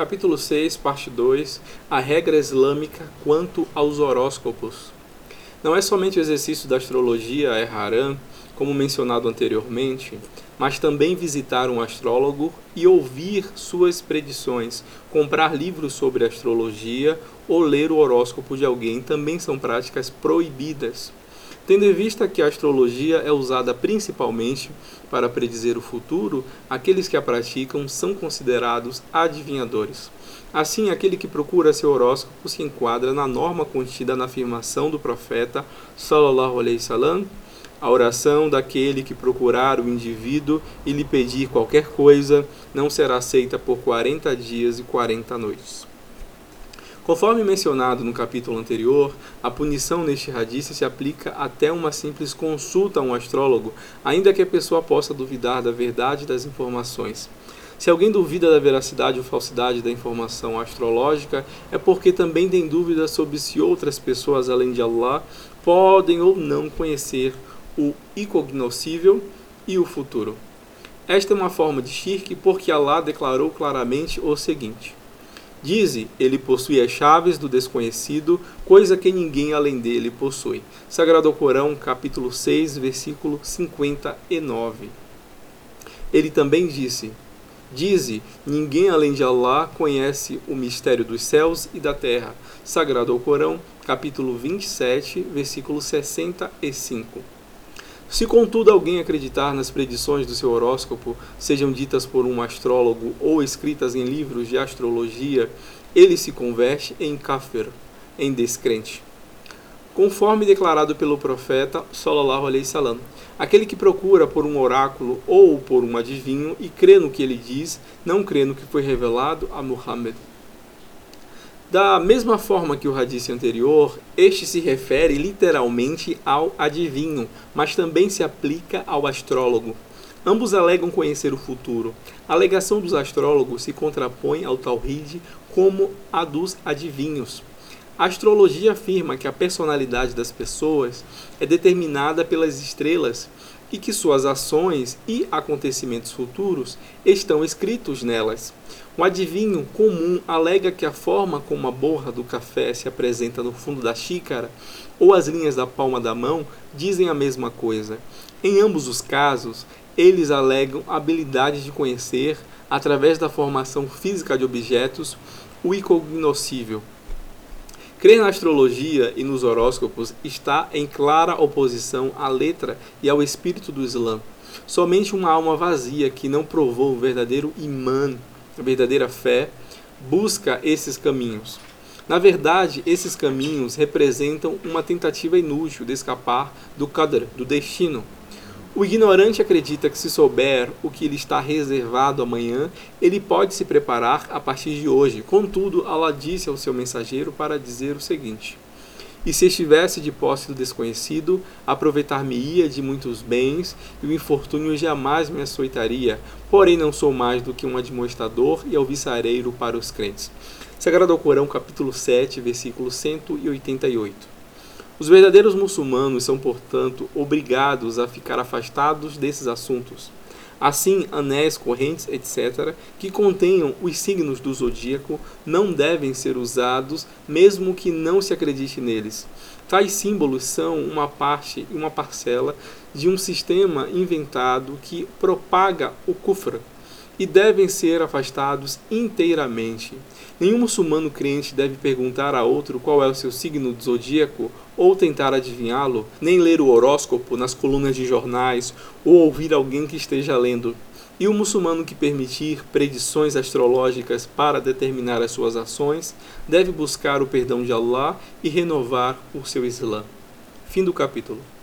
Capítulo 6, parte 2 A regra islâmica quanto aos horóscopos. Não é somente o exercício da astrologia é como mencionado anteriormente, mas também visitar um astrólogo e ouvir suas predições, comprar livros sobre astrologia ou ler o horóscopo de alguém também são práticas proibidas. Tendo em vista que a astrologia é usada principalmente para predizer o futuro, aqueles que a praticam são considerados adivinhadores. Assim, aquele que procura seu horóscopo se enquadra na norma contida na afirmação do profeta sallallahu alaihi wasallam, a oração daquele que procurar o indivíduo e lhe pedir qualquer coisa não será aceita por 40 dias e 40 noites. Conforme mencionado no capítulo anterior, a punição neste radice se aplica até uma simples consulta a um astrólogo, ainda que a pessoa possa duvidar da verdade das informações. Se alguém duvida da veracidade ou falsidade da informação astrológica, é porque também tem dúvidas sobre se outras pessoas além de Allah podem ou não conhecer o incognoscível e o futuro. Esta é uma forma de shirk porque Allah declarou claramente o seguinte: Dize, ele possui as chaves do desconhecido, coisa que ninguém além dele possui. Sagrado Corão, capítulo 6, versículo 59. Ele também disse: Dize, ninguém além de Allah conhece o mistério dos céus e da terra. Sagrado Corão, capítulo 27, versículo 65. Se contudo alguém acreditar nas predições do seu horóscopo, sejam ditas por um astrólogo ou escritas em livros de astrologia, ele se converte em kafir, em descrente. Conforme declarado pelo profeta sallallahu alaihi wasallam, aquele que procura por um oráculo ou por um adivinho e crê no que ele diz, não crê no que foi revelado a Muhammad da mesma forma que o radice anterior, este se refere literalmente ao adivinho, mas também se aplica ao astrólogo. Ambos alegam conhecer o futuro. A alegação dos astrólogos se contrapõe ao Tawhid como a dos adivinhos. A astrologia afirma que a personalidade das pessoas é determinada pelas estrelas e que suas ações e acontecimentos futuros estão escritos nelas. Um adivinho comum alega que a forma como a borra do café se apresenta no fundo da xícara ou as linhas da palma da mão dizem a mesma coisa. Em ambos os casos, eles alegam habilidade de conhecer, através da formação física de objetos, o incognoscível. Crer na astrologia e nos horóscopos está em clara oposição à letra e ao espírito do Islã. Somente uma alma vazia que não provou o verdadeiro imã a verdadeira fé, busca esses caminhos. Na verdade, esses caminhos representam uma tentativa inútil de escapar do qadr, do destino. O ignorante acredita que se souber o que lhe está reservado amanhã, ele pode se preparar a partir de hoje. Contudo, Allah disse ao seu mensageiro para dizer o seguinte: e se estivesse de posse do desconhecido, aproveitar-me-ia de muitos bens, e o infortúnio jamais me açoitaria. Porém, não sou mais do que um admoestador e alviçareiro para os crentes. Sagrado Corão, capítulo 7, versículo 188. Os verdadeiros muçulmanos são, portanto, obrigados a ficar afastados desses assuntos Assim, anéis, correntes, etc., que contenham os signos do zodíaco não devem ser usados, mesmo que não se acredite neles. Tais símbolos são uma parte e uma parcela de um sistema inventado que propaga o kufra e devem ser afastados inteiramente. Nenhum muçulmano crente deve perguntar a outro qual é o seu signo zodíaco ou tentar adivinhá-lo, nem ler o horóscopo nas colunas de jornais ou ouvir alguém que esteja lendo. E o muçulmano que permitir predições astrológicas para determinar as suas ações deve buscar o perdão de Allah e renovar o seu Islã. Fim do capítulo.